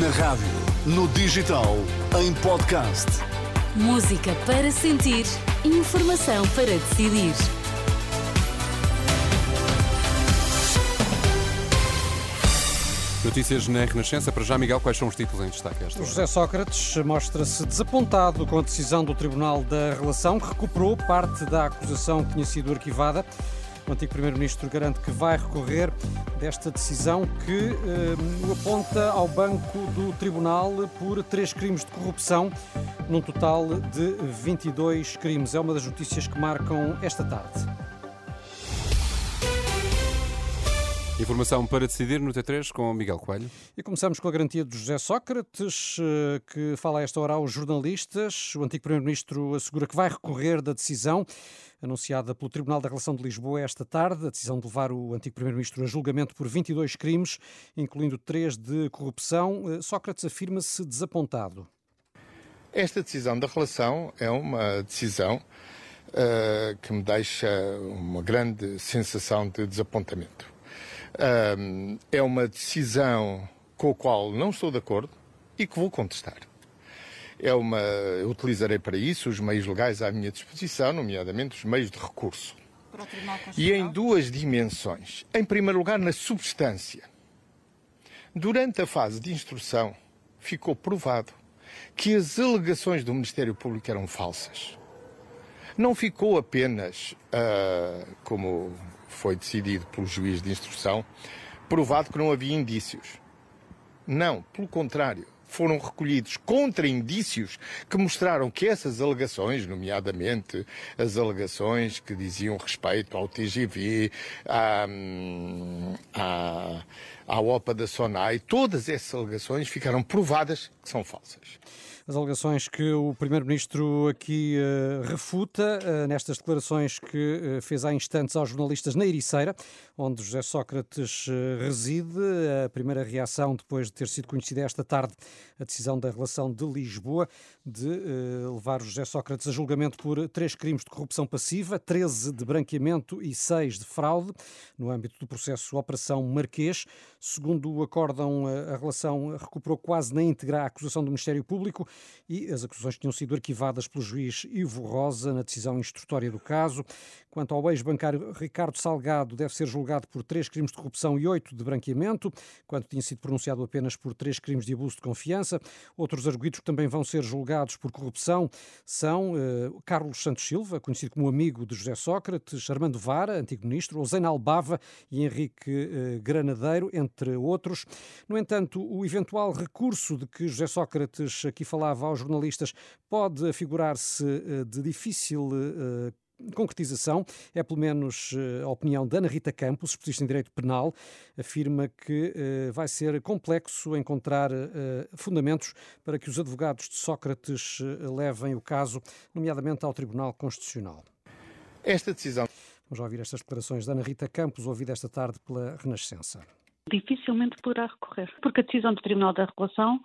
Na rádio, no digital, em podcast. Música para sentir, informação para decidir. Notícias na Renascença. Para já, Miguel, quais são os títulos em destaque esta hora? José Sócrates mostra-se desapontado com a decisão do Tribunal da Relação, que recuperou parte da acusação que tinha sido arquivada. O antigo Primeiro-Ministro garante que vai recorrer desta decisão que eh, o aponta ao banco do Tribunal por três crimes de corrupção, num total de 22 crimes. É uma das notícias que marcam esta tarde. Informação para decidir no T3 com Miguel Coelho. E começamos com a garantia de José Sócrates, eh, que fala a esta hora aos jornalistas. O antigo Primeiro-Ministro assegura que vai recorrer da decisão anunciada pelo Tribunal da Relação de Lisboa esta tarde, a decisão de levar o antigo Primeiro-Ministro a julgamento por 22 crimes, incluindo três de corrupção. Eh, Sócrates afirma-se desapontado. Esta decisão da relação é uma decisão uh, que me deixa uma grande sensação de desapontamento é uma decisão com a qual não estou de acordo e que vou contestar. É uma, eu utilizarei para isso os meios legais à minha disposição, nomeadamente os meios de recurso. E em duas dimensões. Em primeiro lugar, na substância. Durante a fase de instrução, ficou provado que as alegações do Ministério Público eram falsas. Não ficou apenas, uh, como foi decidido pelo juiz de instrução, provado que não havia indícios. Não, pelo contrário, foram recolhidos contra-indícios que mostraram que essas alegações, nomeadamente as alegações que diziam respeito ao TGV, à, à, à OPA da SONAI, todas essas alegações ficaram provadas que são falsas as alegações que o Primeiro-Ministro aqui uh, refuta uh, nestas declarações que uh, fez há instantes aos jornalistas na Ericeira, onde José Sócrates reside. A primeira reação depois de ter sido conhecida esta tarde a decisão da relação de Lisboa de levar José Sócrates a julgamento por três crimes de corrupção passiva, 13 de branqueamento e 6 de fraude, no âmbito do processo Operação Marquês. Segundo o acórdão, a relação recuperou quase na íntegra a acusação do Ministério Público e as acusações tinham sido arquivadas pelo juiz Ivo Rosa na decisão instrutória do caso. Quanto ao ex-bancário Ricardo Salgado, deve ser julgado por três crimes de corrupção e oito de branqueamento, quando tinha sido pronunciado apenas por três crimes de abuso de confiança. Outros arguidos que também vão ser julgados por corrupção são uh, Carlos Santos Silva, conhecido como amigo de José Sócrates, Armando Vara, antigo ministro, Ozeina Albava e Henrique uh, Granadeiro, entre outros. No entanto, o eventual recurso de que José Sócrates aqui falava aos jornalistas pode afigurar-se eh, de difícil concretização. É pelo menos eh, a opinião da Ana Rita Campos, especialista em direito penal, afirma que vai ser complexo encontrar fundamentos para que os advogados de Sócrates levem o caso, nomeadamente ao Tribunal Constitucional. Esta decisão. Vamos ouvir estas declarações da Ana Rita Campos, ouvida esta tarde pela Renascença. Dificilmente poderá recorrer, porque a decisão do Tribunal da Regulação uh,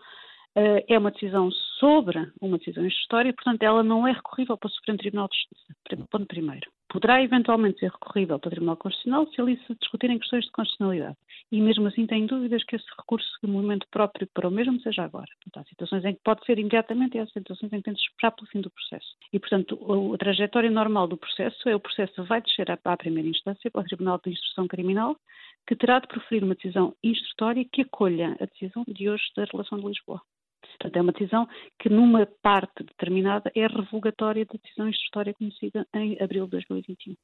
é uma decisão sobre uma decisão instrutória, portanto, ela não é recorrível para o Supremo Tribunal de Justiça. Ponto primeiro. Poderá eventualmente ser recorrível para o Tribunal Constitucional se ali se discutirem questões de constitucionalidade. E mesmo assim tem dúvidas que esse recurso de movimento próprio para o mesmo seja agora. Portanto, há situações em que pode ser imediatamente e há situações em que tem de esperar pelo fim do processo. E, portanto, a trajetória normal do processo é o processo vai descer à, à primeira instância, para o Tribunal de Instrução Criminal, que terá de proferir uma decisão instrutória que acolha a decisão de hoje da relação de Lisboa. Portanto, é uma decisão que, numa parte determinada, é revogatória da decisão instrutória conhecida em abril de 2021.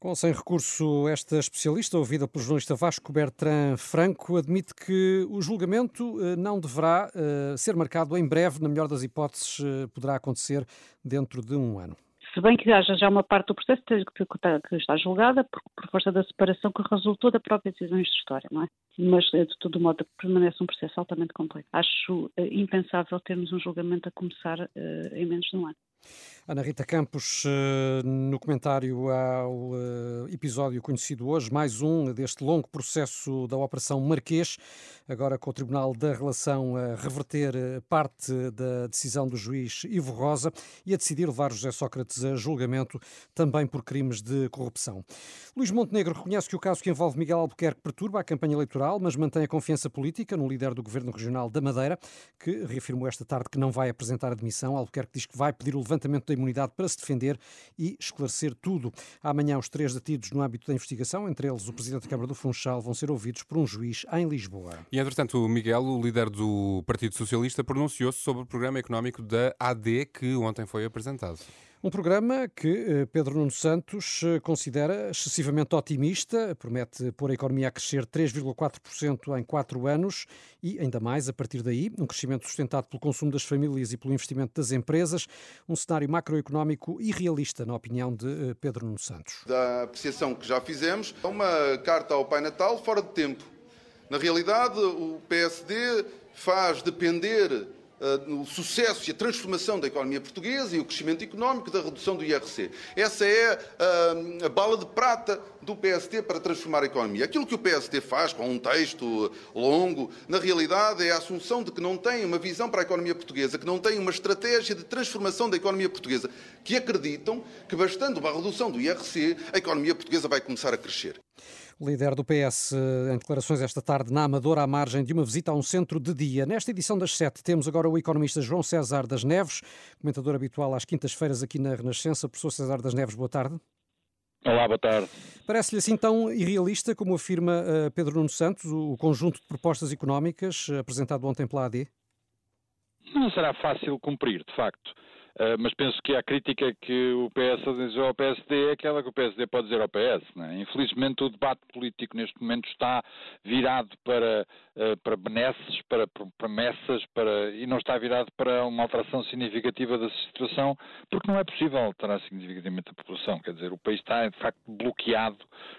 Com sem recurso, esta especialista, ouvida pelo jornalista Vasco Bertrand Franco, admite que o julgamento eh, não deverá uh, ser marcado em breve, na melhor das hipóteses, uh, poderá acontecer dentro de um ano se bem que haja já uma parte do processo que está julgada por, por força da separação que resultou da própria decisão instrutória, não é? Mas, de todo modo, permanece um processo altamente complexo. Acho uh, impensável termos um julgamento a começar uh, em menos de um ano. Ana Rita Campos, eh, no comentário ao eh, episódio conhecido hoje, mais um deste longo processo da Operação Marquês, agora com o Tribunal da Relação a reverter eh, parte da decisão do juiz Ivo Rosa e a decidir levar José Sócrates a julgamento também por crimes de corrupção. Luís Montenegro reconhece que o caso que envolve Miguel Albuquerque perturba a campanha eleitoral, mas mantém a confiança política no líder do Governo Regional da Madeira, que reafirmou esta tarde que não vai apresentar admissão. Albuquerque diz que vai pedir o levantamento da imunidade para se defender e esclarecer tudo. Amanhã, os três detidos no âmbito da investigação, entre eles o Presidente da Câmara do Funchal, vão ser ouvidos por um juiz em Lisboa. E, entretanto, o Miguel, o líder do Partido Socialista, pronunciou-se sobre o programa económico da AD que ontem foi apresentado. Um programa que eh, Pedro Nuno Santos eh, considera excessivamente otimista, promete pôr a economia a crescer 3,4% em quatro anos e, ainda mais, a partir daí, um crescimento sustentado pelo consumo das famílias e pelo investimento das empresas, um cenário macroeconómico irrealista, na opinião de eh, Pedro Nuno Santos. Da apreciação que já fizemos, uma carta ao Pai Natal fora de tempo. Na realidade, o PSD faz depender uh, o sucesso e a transformação da economia portuguesa e o crescimento económico da redução do IRC. Essa é uh, a bala de prata do PSD para transformar a economia. Aquilo que o PSD faz com um texto longo, na realidade é a assunção de que não tem uma visão para a economia portuguesa, que não tem uma estratégia de transformação da economia portuguesa, que acreditam que bastando uma redução do IRC, a economia portuguesa vai começar a crescer. O líder do PS em declarações esta tarde na Amadora à margem de uma visita a um centro de dia. Nesta edição das sete temos agora o economista João César das Neves, comentador habitual às quintas-feiras aqui na Renascença. Professor César das Neves, boa tarde. Olá, boa tarde. Parece-lhe assim tão irrealista como afirma uh, Pedro Nuno Santos o conjunto de propostas económicas uh, apresentado ontem pela AD? Não será fácil cumprir, de facto. Uh, mas penso que a crítica que o PS diz ao PSD é aquela que o PSD pode dizer ao PS. É? Infelizmente, o debate político neste momento está virado para, uh, para benesses, para promessas, para, e não está virado para uma alteração significativa da situação, porque não é possível alterar significativamente a população. Quer dizer, o país está, de facto, bloqueado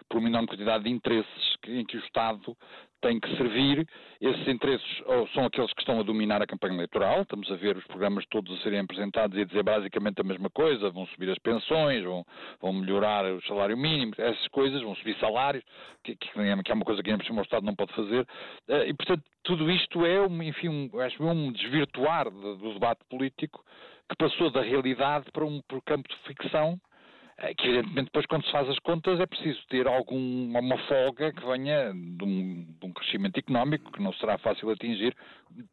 por uma enorme quantidade de interesses em que o Estado tem que servir. Esses interesses são aqueles que estão a dominar a campanha eleitoral. Estamos a ver os programas todos a serem apresentados e a dizer basicamente a mesma coisa. Vão subir as pensões, vão, vão melhorar o salário mínimo, essas coisas, vão subir salários, que, que é uma coisa que o Estado não pode fazer. Eh, e, portanto, tudo isto é, enfim, um, acho um desvirtuar do debate político que passou da realidade para um, campo de ficção que evidentemente depois quando se faz as contas é preciso ter alguma folga que venha de um, de um, crescimento económico que não será fácil atingir,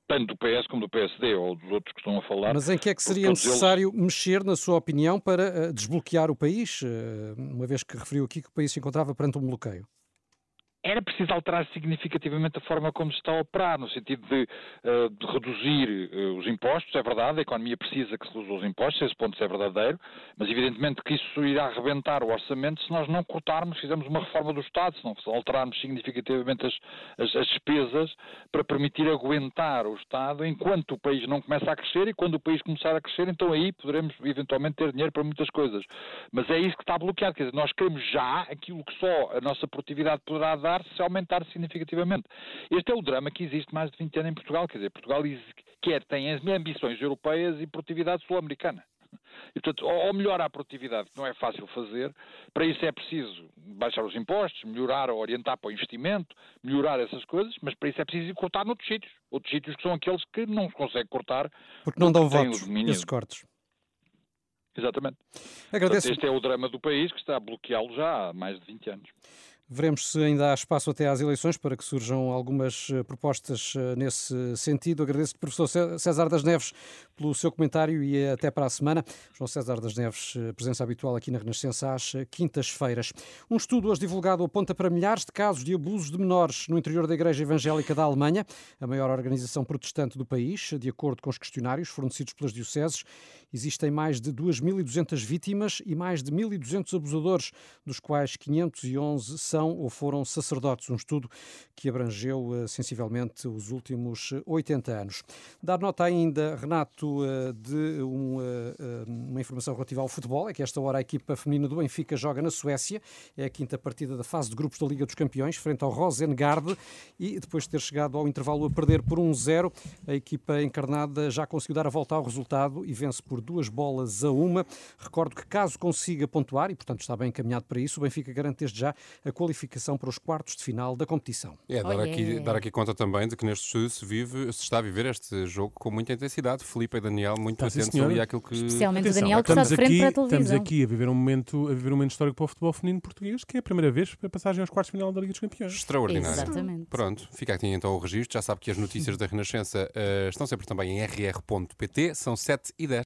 tanto do PS como do PSD ou dos outros que estão a falar. Mas em que é que seria necessário eles... mexer, na sua opinião, para uh, desbloquear o país, uh, uma vez que referiu aqui que o país se encontrava perante um bloqueio? Era preciso alterar significativamente a forma como se está a operar, no sentido de, uh, de reduzir uh, os impostos, é verdade, a economia precisa que se reduza os impostos, esse ponto é verdadeiro, mas evidentemente que isso irá arrebentar o orçamento se nós não cortarmos, fizermos uma reforma do Estado, se não alterarmos significativamente as, as, as despesas para permitir aguentar o Estado enquanto o país não começa a crescer e quando o país começar a crescer, então aí poderemos eventualmente ter dinheiro para muitas coisas. Mas é isso que está bloqueado, quer dizer, nós queremos já aquilo que só a nossa produtividade poderá dar se aumentar significativamente. Este é o drama que existe mais de 20 anos em Portugal, quer dizer, Portugal quer, tem as ambições europeias e produtividade sul-americana. E, portanto, ou melhora a produtividade, que não é fácil fazer, para isso é preciso baixar os impostos, melhorar ou orientar para o investimento, melhorar essas coisas, mas para isso é preciso cortar noutros sítios. Outros sítios que são aqueles que não se consegue cortar. Porque não dão votos, esses cortes. Exatamente. Agradeço. Portanto, este é o drama do país que está a bloqueá-lo já há mais de 20 anos. Veremos se ainda há espaço até às eleições para que surjam algumas eh, propostas eh, nesse sentido. Agradeço-lhe, professor César das Neves, pelo seu comentário e até para a semana. João César das Neves, eh, presença habitual aqui na Renascença às quintas-feiras. Um estudo hoje divulgado aponta para milhares de casos de abusos de menores no interior da Igreja Evangélica da Alemanha, a maior organização protestante do país. De acordo com os questionários fornecidos pelas dioceses, existem mais de 2.200 vítimas e mais de 1.200 abusadores, dos quais 511 são são ou foram sacerdotes. Um estudo que abrangeu uh, sensivelmente os últimos 80 anos. Dar nota ainda, Renato, uh, de um, uma informação relativa ao futebol, é que esta hora a equipa feminina do Benfica joga na Suécia, é a quinta partida da fase de grupos da Liga dos Campeões, frente ao Rosengard, e depois de ter chegado ao intervalo a perder por 1-0, a equipa encarnada já conseguiu dar a volta ao resultado e vence por duas bolas a uma. Recordo que caso consiga pontuar, e portanto está bem encaminhado para isso, o Benfica garante desde já a qualificação para os quartos de final da competição. É, dar, oh, yeah. aqui, dar aqui conta também de que neste estúdio se, vive, se está a viver este jogo com muita intensidade. Felipe e Daniel muito está atentos ali àquilo que... Especialmente o Daniel que está de frente aqui, para a televisão. Estamos aqui a viver um momento, a viver um momento histórico para o futebol feminino português, que é a primeira vez a passagem aos quartos de final da Liga dos Campeões. Extraordinário. Exatamente. Pronto, fica aqui então o registro. Já sabe que as notícias da Renascença uh, estão sempre também em rr.pt. São 7 e 10.